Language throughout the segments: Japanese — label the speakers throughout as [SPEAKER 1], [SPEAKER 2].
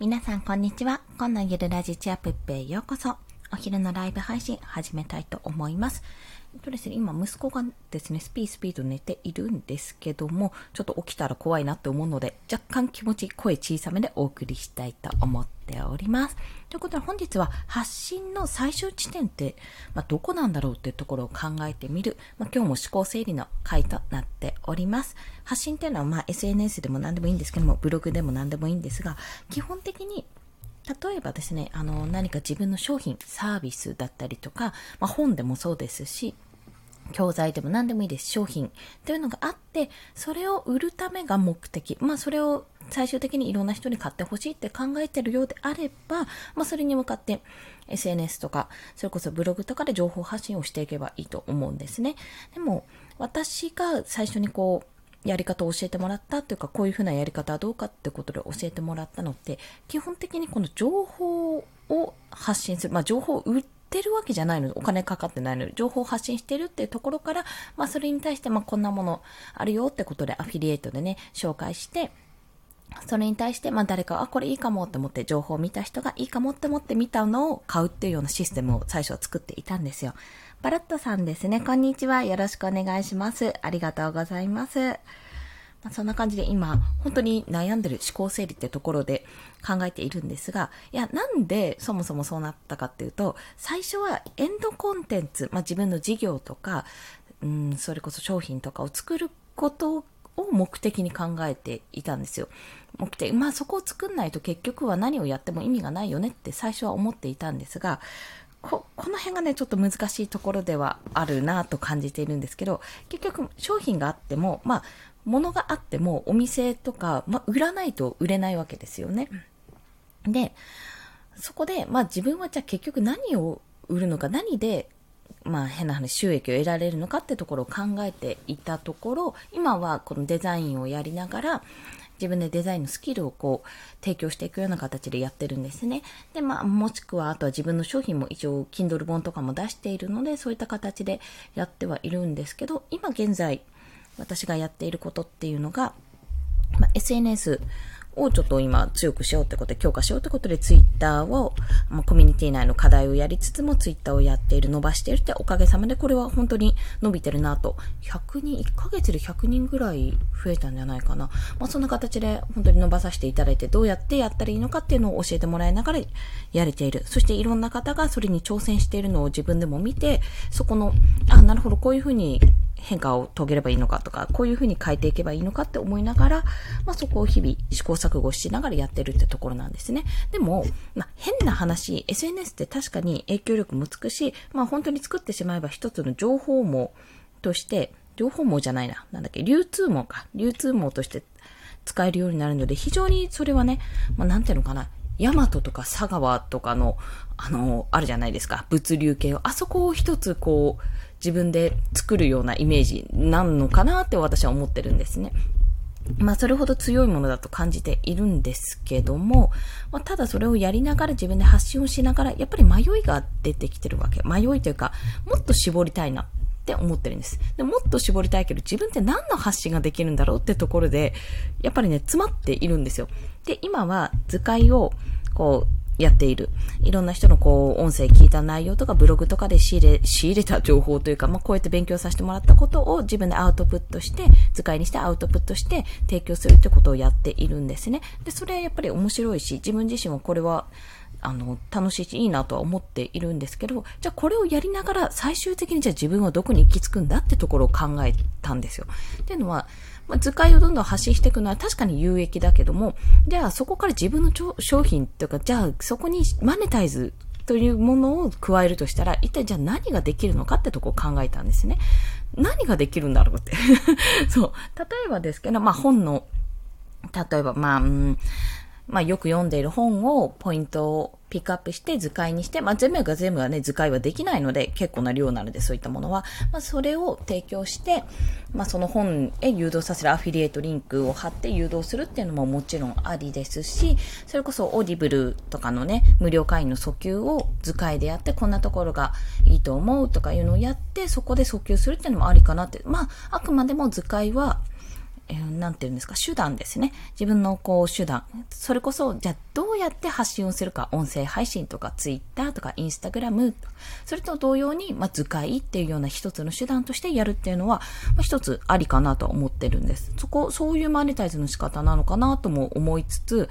[SPEAKER 1] 皆さんこんにちは。今のゆるラジチアプッペへようこそ。お昼のライブ配信始めたいと思います。えっとですね、今息子がですね、スピースピーと寝ているんですけども、ちょっと起きたら怖いなって思うので、若干気持ち声小さめでお送りしたいと思ってております。ということで本日は発信の最終地点って、まあ、どこなんだろうっていうところを考えてみる、まあ、今日も思考整理の回となっております。発信っていうのはまあ SNS でも何でもいいんですけども、ブログでも何でもいいんですが、基本的に例えばですね、あの、何か自分の商品、サービスだったりとか、まあ、本でもそうですし、教材でも何でもいいです。商品というのがあって、それを売るためが目的。まあ、それを最終的にいろんな人に買ってほしいって考えてるようであれば、まあ、それに向かって SNS とか、それこそブログとかで情報発信をしていけばいいと思うんですね。でも、私が最初にこう、やり方を教えてもらったというか、こういうふうなやり方はどうかってことで教えてもらったのって、基本的にこの情報を発信する、まあ情報を売っててるわけじゃないの、お金かかってないの、情報を発信してるっていうところから、まあそれに対して、まあこんなものあるよってことでアフィリエイトでね、紹介して、それに対して、まあ誰か、あ、これいいかもって思って、情報を見た人がいいかもって思って見たのを買うっていうようなシステムを最初は作っていたんですよ。バラットさんですね。こんにちは。よろしくお願いします。ありがとうございます。まあ、そんな感じで今、本当に悩んでる思考整理ってところで考えているんですが、いや、なんでそもそもそうなったかっていうと、最初はエンドコンテンツ、まあ、自分の事業とか、うん、それこそ商品とかを作ることを目的に考えていたんですよ。目的。まあそこを作んないと結局は何をやっても意味がないよねって最初は思っていたんですが、こ、この辺がね、ちょっと難しいところではあるなと感じているんですけど、結局商品があっても、まあ、物があってもお店とか、まあ、売らないと売れないわけですよね。で、そこで、まあ自分はじゃあ結局何を売るのか、何で、まあ変な話、収益を得られるのかってところを考えていたところ、今はこのデザインをやりながら、自分でデザインのスキルをこう提供していくような形でやってるんですね。で、まあ、もしくはあとは自分の商品も一応 Kindle 本とかも出しているので、そういった形でやってはいるんですけど、今現在私がやっていることっていうのが、まあ、SNS をちょっと今強くしようってことで強化しようってことでツイッターを、まあ、コミュニティ内の課題をやりつつもツイッターをやっている、伸ばしているっておかげさまでこれは本当に伸びてるなと。100人、1ヶ月で100人ぐらい増えたんじゃないかな。まあそんな形で本当に伸ばさせていただいてどうやってやったらいいのかっていうのを教えてもらいながらやれている。そしていろんな方がそれに挑戦しているのを自分でも見て、そこの、あ、なるほど、こういうふうに変化を遂げればいいのかとか、こういうふうに変えていけばいいのかって思いながら、まあそこを日々試行錯誤しながらやってるってところなんですね。でも、まあ変な話、SNS って確かに影響力もつくし、まあ本当に作ってしまえば一つの情報網として、情報網じゃないな、なんだっけ、流通網か。流通網として使えるようになるので、非常にそれはね、まあなんていうのかな、ヤマトとか佐川とかの、あの、あるじゃないですか。物流系を。あそこを一つこう、自分で作るようなイメージなのかなって私は思ってるんですね。まあ、それほど強いものだと感じているんですけども、まあ、ただそれをやりながら自分で発信をしながら、やっぱり迷いが出てきてるわけ。迷いというか、もっと絞りたいなって思ってるんです。でもっと絞りたいけど、自分って何の発信ができるんだろうってところで、やっぱりね、詰まっているんですよ。で、今は図解を、こう、やっている。いろんな人のこう、音声聞いた内容とかブログとかで仕入れ、仕入れた情報というか、まあ、こうやって勉強させてもらったことを自分でアウトプットして、図解にしてアウトプットして提供するってことをやっているんですね。で、それはやっぱり面白いし、自分自身もこれは、あの、楽しいし、いいなとは思っているんですけど、じゃあこれをやりながら最終的にじゃあ自分はどこに行き着くんだってところを考えたんですよ。っていうのは、まあ、図解をどんどん発信していくのは確かに有益だけども、じゃあそこから自分の商品というか、じゃあそこにマネタイズというものを加えるとしたら、一体じゃあ何ができるのかってとこを考えたんですね。何ができるんだろうって そう。例えばですけど、まあ本の、例えばまあ、うん、まあよく読んでいる本をポイントをピックアップして図解にして、まあ全部が全部はね、図解はできないので結構な量なのでそういったものは、まあそれを提供して、まあその本へ誘導させるアフィリエイトリンクを貼って誘導するっていうのももちろんありですし、それこそ Audible とかのね、無料会員の訴求を図解でやってこんなところがいいと思うとかいうのをやってそこで訴求するっていうのもありかなって。まああくまでも図解はえー、なんて言うんですか、手段ですね。自分のこう手段。それこそ、じゃあどうやって発信をするか。音声配信とか、Twitter とか、Instagram。それと同様に、まあ、図解っていうような一つの手段としてやるっていうのは、まあ、一つありかなと思ってるんです。そこ、そういうマネタイズの仕方なのかなとも思いつつ、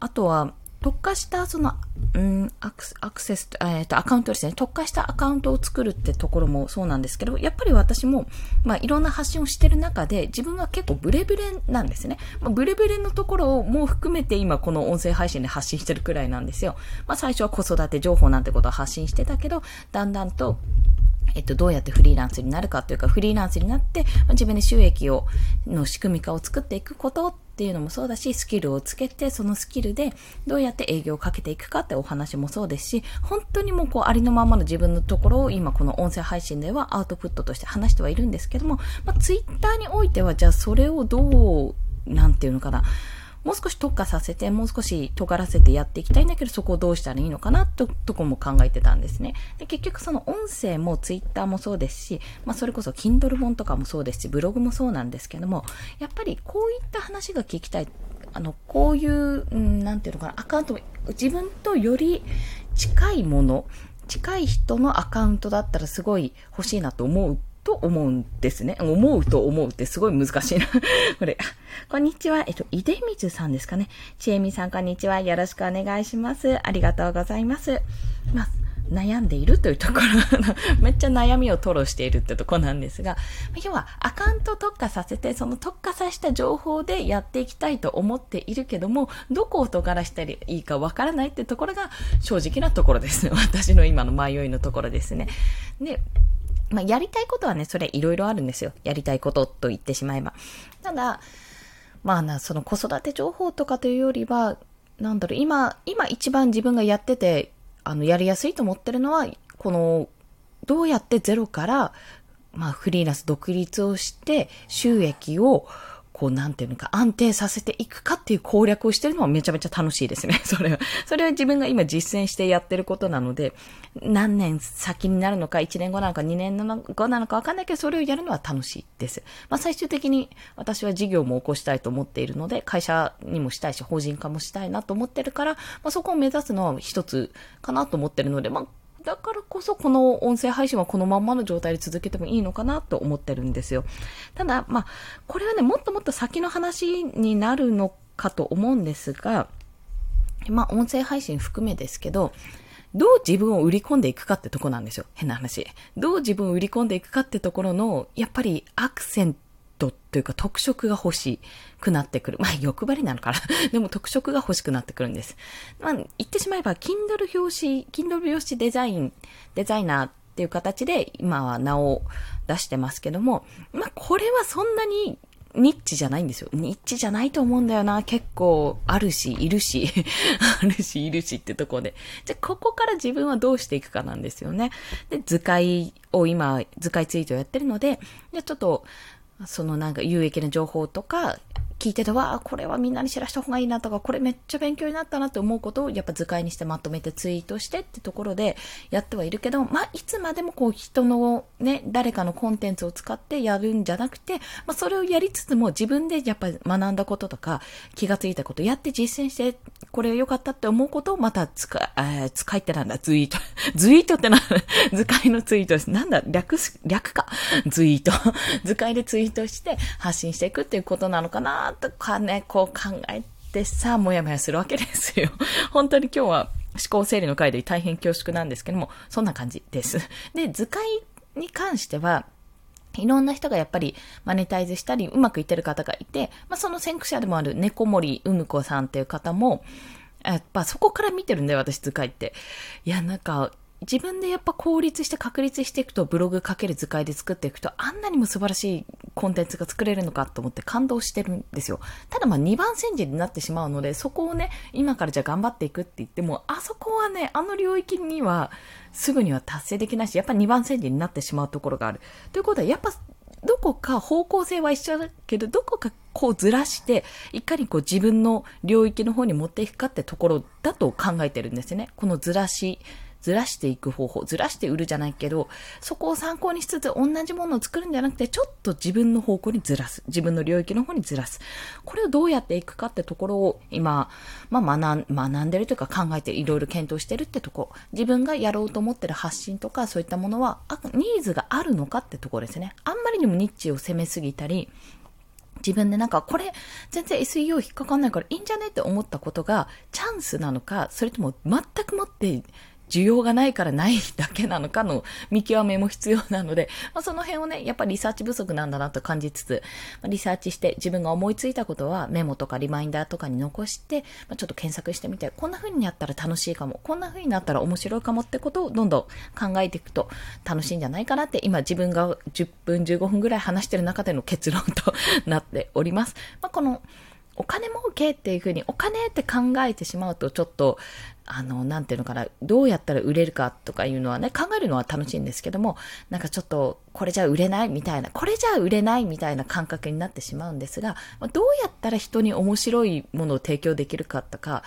[SPEAKER 1] あとは、特化したその、うん、アクアクセス、えっ、ー、と、アカウントですね。特化したアカウントを作るってところもそうなんですけど、やっぱり私も、まあ、いろんな発信をしてる中で、自分は結構ブレブレなんですね。まあ、ブレブレのところをもう含めて今この音声配信で発信してるくらいなんですよ。まあ、最初は子育て情報なんてことを発信してたけど、だんだんと、えっと、どうやってフリーランスになるかというか、フリーランスになって、まあ、自分で収益を、の仕組み化を作っていくことっていうのもそうだし、スキルをつけて、そのスキルでどうやって営業をかけていくかってお話もそうですし、本当にもうこうありのままの自分のところを今この音声配信ではアウトプットとして話してはいるんですけども、まあ、ツイッターにおいてはじゃあそれをどう、なんていうのかな、もう少し特化させて、もう少し尖らせてやっていきたいんだけど、そこをどうしたらいいのかな、と、とこも考えてたんですね。で、結局その音声も Twitter もそうですし、まあそれこそ Kindle 本とかもそうですし、ブログもそうなんですけども、やっぱりこういった話が聞きたい。あの、こういう、うん、なんていうのかな、アカウント、自分とより近いもの、近い人のアカウントだったらすごい欲しいなと思うと思うんですね。思うと思うってすごい難しいな これ。こんにちは。えっと、井出水さんですかね。ちえみさん、こんにちは。よろしくお願いします。ありがとうございます。まあ、悩んでいるというところ、めっちゃ悩みを吐露しているってとこなんですが、要はアカウント特化させて、その特化させた情報でやっていきたいと思っているけども、どこを尖らしたらいいかわからないってところが正直なところです。私の今の迷いのところですね。で、まあ、やりたいことはね、それいろいろあるんですよ。やりたいことと言ってしまえば。ただ、まあな、その子育て情報とかというよりは、なんだろう、今、今一番自分がやってて、あの、やりやすいと思ってるのは、この、どうやってゼロから、まあ、フリーランス独立をして、収益を、こう、なんていうのか、安定させていくかっていう攻略をしてるのはめちゃめちゃ楽しいですね。それは。それは自分が今実践してやってることなので、何年先になるのか、1年後なのか、2年後なのかわかんないけど、それをやるのは楽しいです。まあ最終的に私は事業も起こしたいと思っているので、会社にもしたいし、法人化もしたいなと思ってるから、まあそこを目指すのは一つかなと思ってるので、まあだからこそこの音声配信はこのまんまの状態で続けてもいいのかなと思ってるんですよ。ただ、まあ、これはね、もっともっと先の話になるのかと思うんですが、まあ、音声配信含めですけど、どう自分を売り込んでいくかってとこなんですよ。変な話。どう自分を売り込んでいくかってところの、やっぱりアクセントトというか特色が欲しくなってくる。まあ欲張りなのかな。でも特色が欲しくなってくるんです。まあ言ってしまえば Kindle 表紙、Kindle 表紙デザイン、デザイナーっていう形で今は名を出してますけども、まあこれはそんなにニッチじゃないんですよ。ニッチじゃないと思うんだよな。結構あるし、いるし、あるし、いるしってとこで。じゃ、ここから自分はどうしていくかなんですよね。で、図解を今、図解ツイートをやってるので、じゃ、ちょっと、そのなんか有益な情報とか、聞いてて、わあ、これはみんなに知らした方がいいなとか、これめっちゃ勉強になったなって思うことをやっぱ図解にしてまとめてツイートしてってところでやってはいるけど、まあ、いつまでもこう人のね、誰かのコンテンツを使ってやるんじゃなくて、まあ、それをやりつつも自分でやっぱり学んだこととか気がついたことやって実践して、これ良かったって思うことをまた使、え使いってなんだ、ツイート。ツイートってな、図解のツイートです。なんだ、略、略か。ツイート。図解でツイートして発信していくっていうことなのかなとかね、こう考えてさ、もやもやするわけですよ。本当に今日は思考整理の回で大変恐縮なんですけども、そんな感じです。で、図解に関しては、いろんな人がやっぱりマネタイズしたり、うまくいってる方がいて、まあ、その先駆者でもある猫森うむこさんっていう方も、やっぱそこから見てるんだよ、私図解って。いや、なんか、自分でやっぱ効率して確立していくとブログかける図解で作っていくとあんなにも素晴らしいコンテンツが作れるのかと思って感動してるんですよ。ただまあ2番煎じになってしまうのでそこをね今からじゃあ頑張っていくって言ってもあそこはねあの領域にはすぐには達成できないしやっぱ2番煎じになってしまうところがある。ということはやっぱどこか方向性は一緒だけど、どこかこうずらして、いかにこう自分の領域の方に持っていくかってところだと考えてるんですよね。このずらしずらしていく方法、ずらして売るじゃないけど、そこを参考にしつつ同じものを作るんじゃなくて、ちょっと自分の方向にずらす。自分の領域の方にずらす。これをどうやっていくかってところを今、まあ学ん学んでるというか考えていろいろ検討してるってとこ。自分がやろうと思ってる発信とかそういったものは、ニーズがあるのかってところですね。あんまりにもニッチを攻めすぎたり、自分でなんかこれ全然 SEO 引っかかんないからいいんじゃねって思ったことがチャンスなのか、それとも全くもって需要がないからないだけなのかの見極めも必要なので、まあ、その辺をね、やっぱりリサーチ不足なんだなと感じつつ、ま、リサーチして自分が思いついたことはメモとかリマインダーとかに残して、まあ、ちょっと検索してみて、こんな風にやったら楽しいかも、こんな風になったら面白いかもってことをどんどん考えていくと楽しいんじゃないかなって、今自分が10分15分ぐらい話してる中での結論となっております。まあ、このお金儲けっていうふうに、お金って考えてしまうと、ちょっと、あの、なんていうのかな、どうやったら売れるかとかいうのはね、考えるのは楽しいんですけども、なんかちょっと、これじゃ売れないみたいな、これじゃ売れないみたいな感覚になってしまうんですが、どうやったら人に面白いものを提供できるかとか、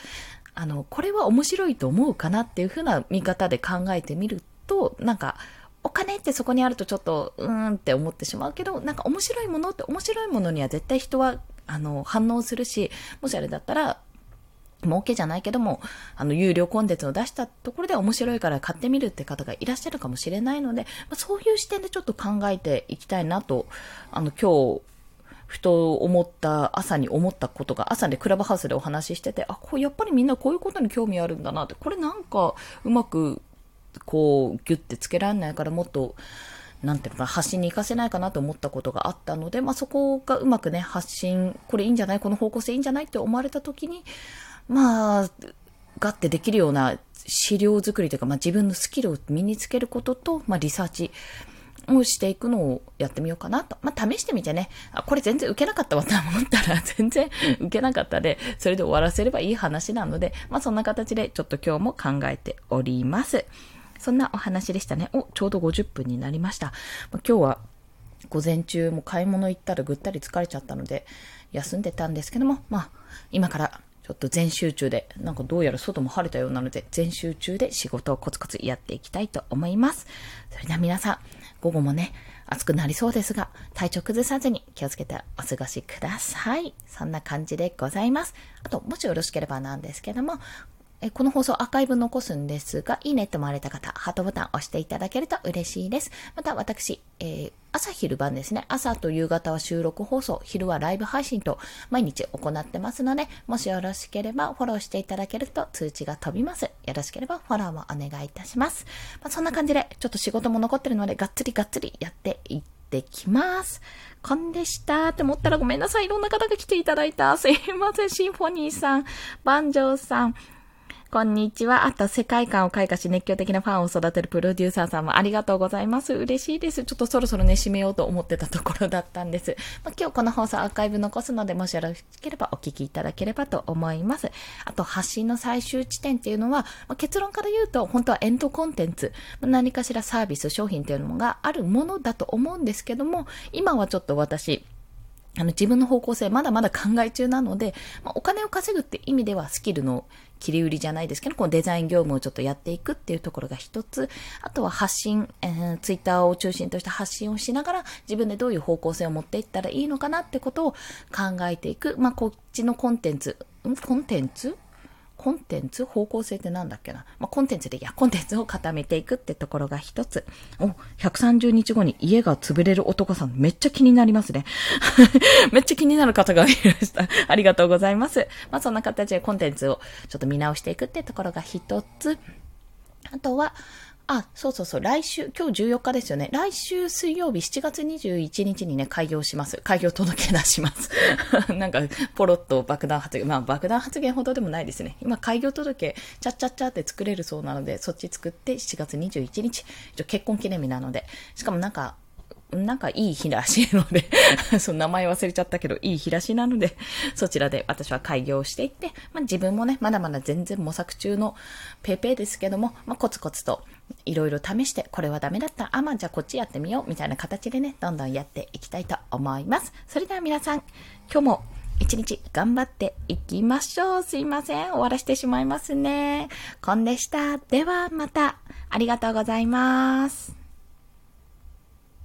[SPEAKER 1] あの、これは面白いと思うかなっていうふうな見方で考えてみると、なんか、お金ってそこにあるとちょっと、うーんって思ってしまうけど、なんか面白いものって面白いものには絶対人はあの、反応するし、もしあれだったら、儲けじゃないけども、あの、有料コンテンツを出したところで面白いから買ってみるって方がいらっしゃるかもしれないので、まあ、そういう視点でちょっと考えていきたいなと、あの、今日、ふと思った、朝に思ったことが、朝でクラブハウスでお話ししてて、あ、こう、やっぱりみんなこういうことに興味あるんだなって、これなんか、うまく、こう、ギュッてつけられないからもっと、なんていうのか、発信に活かせないかなと思ったことがあったので、まあそこがうまくね、発信、これいいんじゃないこの方向性いいんじゃないって思われた時に、まあ、がってできるような資料作りというか、まあ自分のスキルを身につけることと、まあリサーチ、をしていくのをやってみようかなと。まあ、試してみてね、あ、これ全然受けなかったわと思ったら、全然受けなかったで、それで終わらせればいい話なので、まあ、そんな形でちょっと今日も考えております。そんなお話でしたね。お、ちょうど50分になりました。今日は午前中も買い物行ったらぐったり疲れちゃったので休んでたんですけども、まあ今からちょっと全集中で、なんかどうやら外も晴れたようなので、全集中で仕事をコツコツやっていきたいと思います。それでは皆さん、午後もね、暑くなりそうですが、体調崩さずに気をつけてお過ごしください。そんな感じでございます。あと、もしよろしければなんですけども、えこの放送アーカイブ残すんですが、いいねって思われた方、ハートボタン押していただけると嬉しいです。また私、えー、朝昼晩ですね。朝と夕方は収録放送、昼はライブ配信と毎日行ってますので、もしよろしければフォローしていただけると通知が飛びます。よろしければフォローもお願いいたします。まあ、そんな感じで、ちょっと仕事も残ってるので、がっつりがっつりやっていってきます。こんでしたって思ったらごめんなさい。いろんな方が来ていただいた。すいません。シンフォニーさん、バンジョーさん、こんにちは。あと、世界観を開花し熱狂的なファンを育てるプロデューサーさんもありがとうございます。嬉しいです。ちょっとそろそろね、締めようと思ってたところだったんです。まあ、今日この放送アーカイブ残すので、もしよろしければお聞きいただければと思います。あと、発信の最終地点っていうのは、まあ、結論から言うと、本当はエンドコンテンツま、何かしらサービス、商品っていうのがあるものだと思うんですけども、今はちょっと私、あの自分の方向性まだまだ考え中なので、まあ、お金を稼ぐって意味ではスキルの切り売りじゃないですけど、このデザイン業務をちょっとやっていくっていうところが一つ。あとは発信、えー、ツイッターを中心とした発信をしながら、自分でどういう方向性を持っていったらいいのかなってことを考えていく。まあ、こっちのコンテンツ、コンテンツ？コンテンツ方向性って何だっけな？まあ、コンテンツでいや、コンテンツを固めていくってところが一つ。お、130日後に家が潰れる男さん、めっちゃ気になりますね。めっちゃ気になる方がいました。ありがとうございます。まあ、そんな形でコンテンツをちょっと見直していくってところが一つ。あとは、あ、そうそうそう、来週、今日14日ですよね。来週水曜日7月21日にね、開業します。開業届け出します。なんか、ポロッと爆弾発言。まあ、爆弾発言ほどでもないですね。今、開業届、ちゃっちゃっちゃって作れるそうなので、そっち作って7月21日、結婚記念日なので、しかもなんか、なんかいい日らしいので その名前忘れちゃったけど、いい日らしいなので、そちらで私は開業していって、まあ、自分もね、まだまだ全然模索中のペーペーですけども、まあ、コツコツといろいろ試して、これはダメだった。あ、まあ、じゃあこっちやってみよう。みたいな形でね、どんどんやっていきたいと思います。それでは皆さん、今日も一日頑張っていきましょう。すいません。終わらせてしまいますね。コンでした。ではまた。ありがとうございます。